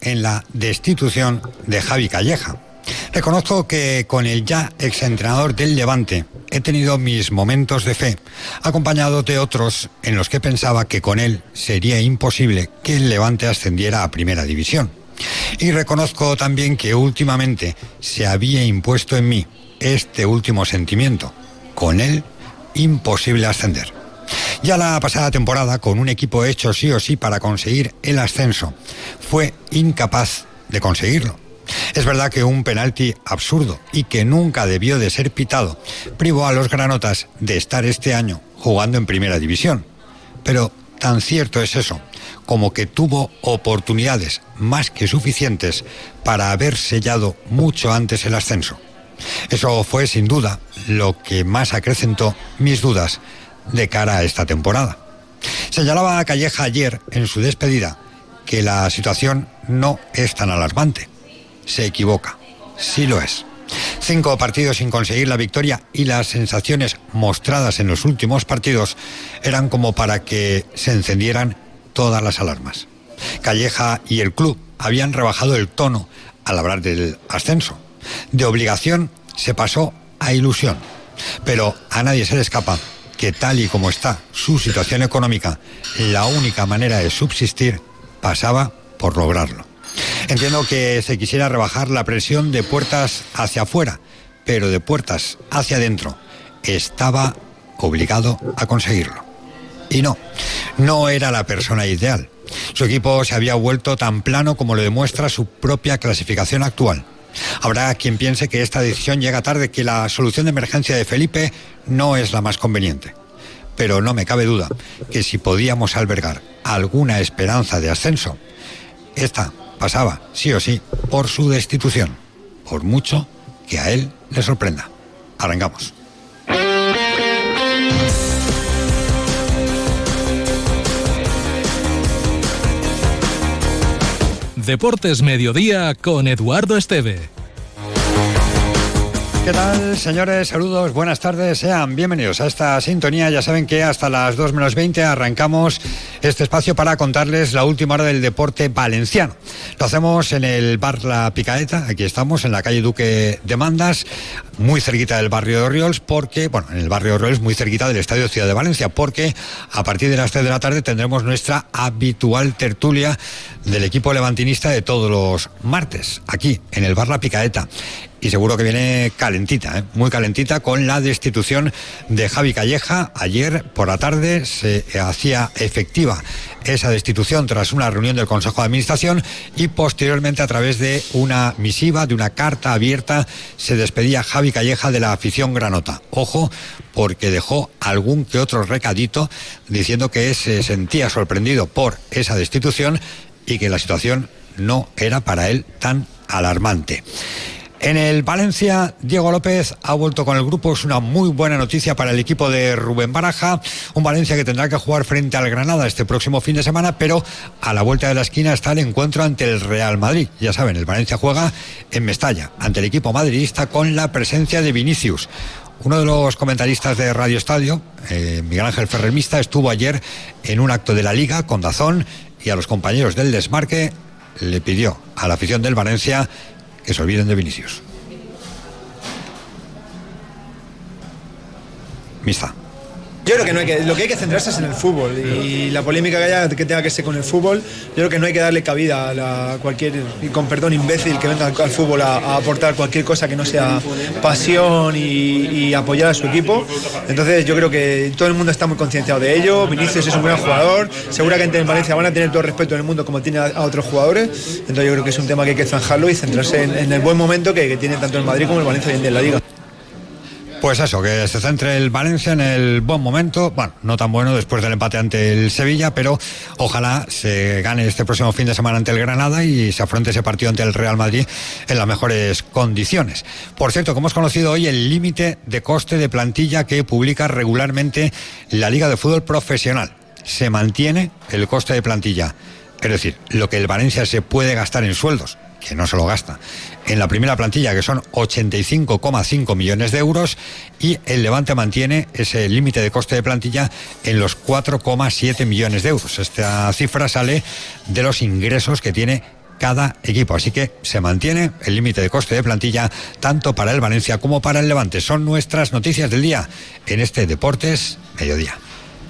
en la destitución de Javi Calleja. Reconozco que con el ya exentrenador del Levante he tenido mis momentos de fe, acompañado de otros en los que pensaba que con él sería imposible que el Levante ascendiera a Primera División. Y reconozco también que últimamente se había impuesto en mí este último sentimiento. Con él, imposible ascender. Ya la pasada temporada, con un equipo hecho sí o sí para conseguir el ascenso, fue incapaz de conseguirlo. Es verdad que un penalti absurdo y que nunca debió de ser pitado privó a los granotas de estar este año jugando en primera división. Pero tan cierto es eso como que tuvo oportunidades más que suficientes para haber sellado mucho antes el ascenso. Eso fue sin duda lo que más acrecentó mis dudas de cara a esta temporada. Señalaba a Calleja ayer en su despedida que la situación no es tan alarmante. Se equivoca, sí lo es. Cinco partidos sin conseguir la victoria y las sensaciones mostradas en los últimos partidos eran como para que se encendieran todas las alarmas. Calleja y el club habían rebajado el tono al hablar del ascenso. De obligación se pasó a ilusión. Pero a nadie se le escapa que tal y como está su situación económica, la única manera de subsistir pasaba por lograrlo. Entiendo que se quisiera rebajar la presión de puertas hacia afuera, pero de puertas hacia adentro. Estaba obligado a conseguirlo. Y no, no era la persona ideal. Su equipo se había vuelto tan plano como lo demuestra su propia clasificación actual. Habrá quien piense que esta decisión llega tarde, que la solución de emergencia de Felipe no es la más conveniente. Pero no me cabe duda que si podíamos albergar alguna esperanza de ascenso, esta pasaba, sí o sí, por su destitución, por mucho que a él le sorprenda. Arrancamos. Deportes Mediodía con Eduardo Esteve. ¿Qué tal, señores? Saludos, buenas tardes, sean bienvenidos a esta sintonía. Ya saben que hasta las 2 menos 20 arrancamos este espacio para contarles la última hora del deporte valenciano. Lo hacemos en el bar La Picaeta, aquí estamos, en la calle Duque de Mandas, muy cerquita del barrio de Oriols, porque, bueno, en el barrio de Oriols, muy cerquita del Estadio Ciudad de Valencia, porque a partir de las 3 de la tarde tendremos nuestra habitual tertulia del equipo levantinista de todos los martes, aquí, en el bar La Picaeta y seguro que viene calentita, ¿eh? muy calentita, con la destitución de Javi Calleja. Ayer por la tarde se hacía efectiva esa destitución tras una reunión del Consejo de Administración y posteriormente a través de una misiva, de una carta abierta, se despedía Javi Calleja de la afición granota. Ojo, porque dejó algún que otro recadito diciendo que se sentía sorprendido por esa destitución y que la situación no era para él tan alarmante. En el Valencia, Diego López ha vuelto con el grupo. Es una muy buena noticia para el equipo de Rubén Baraja. Un Valencia que tendrá que jugar frente al Granada este próximo fin de semana, pero a la vuelta de la esquina está el encuentro ante el Real Madrid. Ya saben, el Valencia juega en Mestalla, ante el equipo madridista, con la presencia de Vinicius. Uno de los comentaristas de Radio Estadio, eh, Miguel Ángel Ferremista, estuvo ayer en un acto de la Liga con Dazón y a los compañeros del desmarque le pidió a la afición del Valencia que se olviden de Vinicius. Mista. Yo creo que no hay que, lo que hay que centrarse es en el fútbol y la polémica que haya que tenga que ser con el fútbol, yo creo que no hay que darle cabida a cualquier, y con perdón, imbécil que venga al, fútbol a, aportar cualquier cosa que no sea pasión y, apoyar a su equipo. Entonces yo creo que todo el mundo está muy concienciado de ello. Vinicius es un buen jugador, seguramente en Valencia van a tener todo el respeto en el mundo como tiene a, otros jugadores. Entonces yo creo que es un tema que hay que zanjarlo y centrarse en, el buen momento que, tiene tanto el Madrid como el Valencia hoy en día en la liga. Pues eso, que se centre el Valencia en el buen momento. Bueno, no tan bueno después del empate ante el Sevilla, pero ojalá se gane este próximo fin de semana ante el Granada y se afronte ese partido ante el Real Madrid en las mejores condiciones. Por cierto, como hemos conocido hoy el límite de coste de plantilla que publica regularmente la Liga de Fútbol Profesional. Se mantiene el coste de plantilla. Es decir, lo que el Valencia se puede gastar en sueldos que no se lo gasta, en la primera plantilla, que son 85,5 millones de euros, y el Levante mantiene ese límite de coste de plantilla en los 4,7 millones de euros. Esta cifra sale de los ingresos que tiene cada equipo. Así que se mantiene el límite de coste de plantilla tanto para el Valencia como para el Levante. Son nuestras noticias del día en este Deportes Mediodía.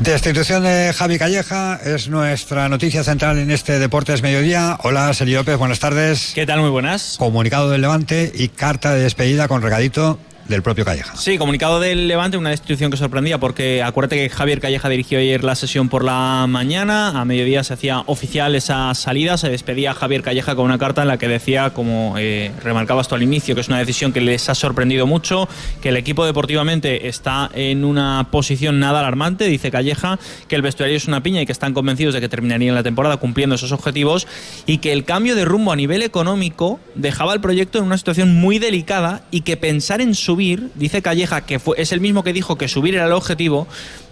Destitución de Javi Calleja es nuestra noticia central en este Deportes Mediodía. Hola, Sergio López, buenas tardes. ¿Qué tal? Muy buenas. Comunicado del Levante y carta de despedida con regadito del propio Calleja. Sí, comunicado del Levante, una destitución que sorprendía porque acuérdate que Javier Calleja dirigió ayer la sesión por la mañana, a mediodía se hacía oficial esa salida, se despedía a Javier Calleja con una carta en la que decía, como eh, remarcabas tú al inicio, que es una decisión que les ha sorprendido mucho, que el equipo deportivamente está en una posición nada alarmante, dice Calleja, que el vestuario es una piña y que están convencidos de que terminarían la temporada cumpliendo esos objetivos y que el cambio de rumbo a nivel económico dejaba el proyecto en una situación muy delicada y que pensar en su subir, dice Calleja, que fue, es el mismo que dijo que subir era el objetivo,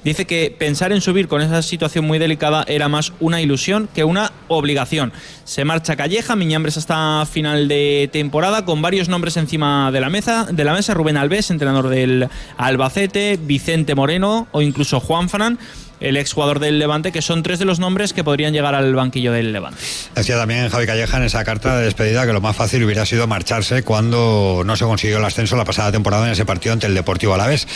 dice que pensar en subir con esa situación muy delicada era más una ilusión que una obligación. Se marcha Calleja, Miñambres hasta final de temporada, con varios nombres encima de la mesa, de la mesa Rubén Alves, entrenador del Albacete, Vicente Moreno o incluso Juan Fran el exjugador del Levante, que son tres de los nombres que podrían llegar al banquillo del Levante. Decía también Javi Calleja en esa carta de despedida que lo más fácil hubiera sido marcharse cuando no se consiguió el ascenso la pasada temporada en ese partido ante el Deportivo Alavés.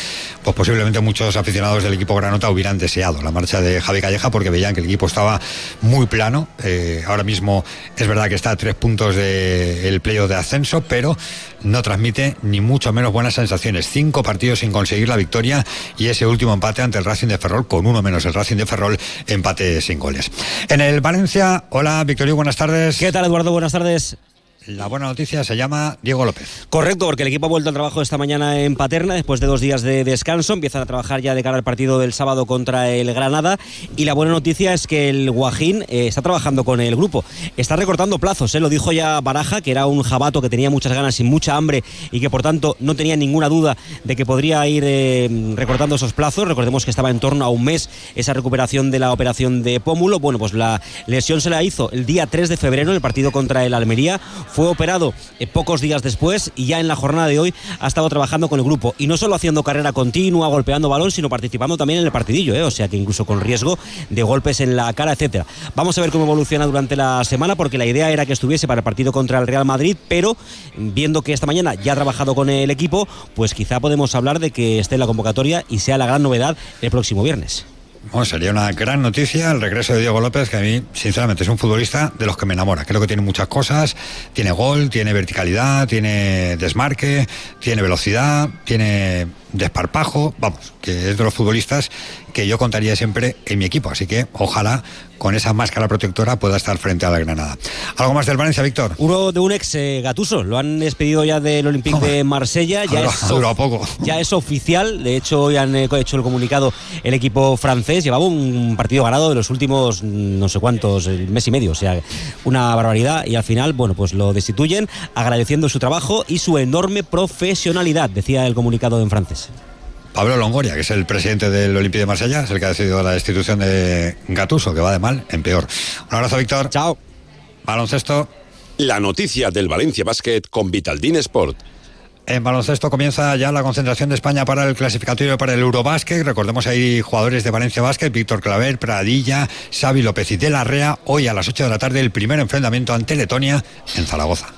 Pues posiblemente muchos aficionados del equipo Granota hubieran deseado la marcha de Javi Calleja porque veían que el equipo estaba muy plano. Eh, ahora mismo es verdad que está a tres puntos del playoff de ascenso, pero no transmite ni mucho menos buenas sensaciones. Cinco partidos sin conseguir la victoria y ese último empate ante el Racing de Ferrol con uno menos el Racing de Ferrol, empate sin goles. En el Valencia, hola Victorio, buenas tardes. ¿Qué tal Eduardo? Buenas tardes. La buena noticia se llama Diego López. Correcto, porque el equipo ha vuelto al trabajo esta mañana en Paterna después de dos días de descanso. Empiezan a trabajar ya de cara al partido del sábado contra el Granada. Y la buena noticia es que el Guajín eh, está trabajando con el grupo. Está recortando plazos, ¿eh? lo dijo ya Baraja, que era un jabato que tenía muchas ganas y mucha hambre y que por tanto no tenía ninguna duda de que podría ir eh, recortando esos plazos. Recordemos que estaba en torno a un mes esa recuperación de la operación de pómulo. Bueno, pues la lesión se la hizo el día 3 de febrero en el partido contra el Almería fue operado eh, pocos días después y ya en la jornada de hoy ha estado trabajando con el grupo. Y no solo haciendo carrera continua, golpeando balón, sino participando también en el partidillo, ¿eh? o sea que incluso con riesgo de golpes en la cara, etcétera. Vamos a ver cómo evoluciona durante la semana, porque la idea era que estuviese para el partido contra el Real Madrid, pero viendo que esta mañana ya ha trabajado con el equipo, pues quizá podemos hablar de que esté en la convocatoria y sea la gran novedad el próximo viernes. Bueno, sería una gran noticia el regreso de Diego López, que a mí, sinceramente, es un futbolista de los que me enamora. Creo que tiene muchas cosas. Tiene gol, tiene verticalidad, tiene desmarque, tiene velocidad, tiene desparpajo. Vamos, que es de los futbolistas que yo contaría siempre en mi equipo. Así que ojalá con esa máscara protectora pueda estar frente a la Granada. ¿Algo más del Valencia, Víctor? Uno de un ex eh, Gatuso. Lo han despedido ya del Olympique de Marsella. Ya es, a poco. Ya es oficial. De hecho, hoy han eh, hecho el comunicado el equipo francés. Llevaba un partido ganado de los últimos mm, no sé cuántos, el mes y medio. O sea, una barbaridad. Y al final, bueno, pues lo destituyen agradeciendo su trabajo y su enorme profesionalidad, decía el comunicado en francés. Pablo Longoria, que es el presidente del Olympique de Marsella, es el que ha decidido la destitución de Gatuso, que va de mal en peor. Un abrazo, Víctor. Chao. Baloncesto. La noticia del Valencia Basket con Vitaldin Sport. En baloncesto comienza ya la concentración de España para el clasificatorio para el Eurobásquet. Recordemos ahí jugadores de Valencia Basket, Víctor Claver, Pradilla, Xavi López y De la Rea. Hoy a las 8 de la tarde el primer enfrentamiento ante Letonia en Zaragoza.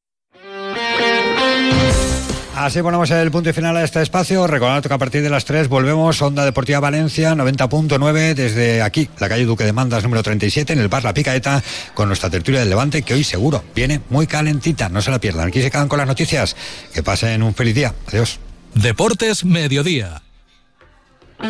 Así ponemos el punto y final a este espacio. Recordad que a partir de las 3 volvemos Onda Deportiva Valencia 90.9 desde aquí, la calle Duque de Mandas número 37 en el bar La Picaeta con nuestra tertulia del Levante que hoy seguro viene muy calentita. No se la pierdan. Aquí se quedan con las noticias. Que pasen un feliz día. Adiós. Deportes Mediodía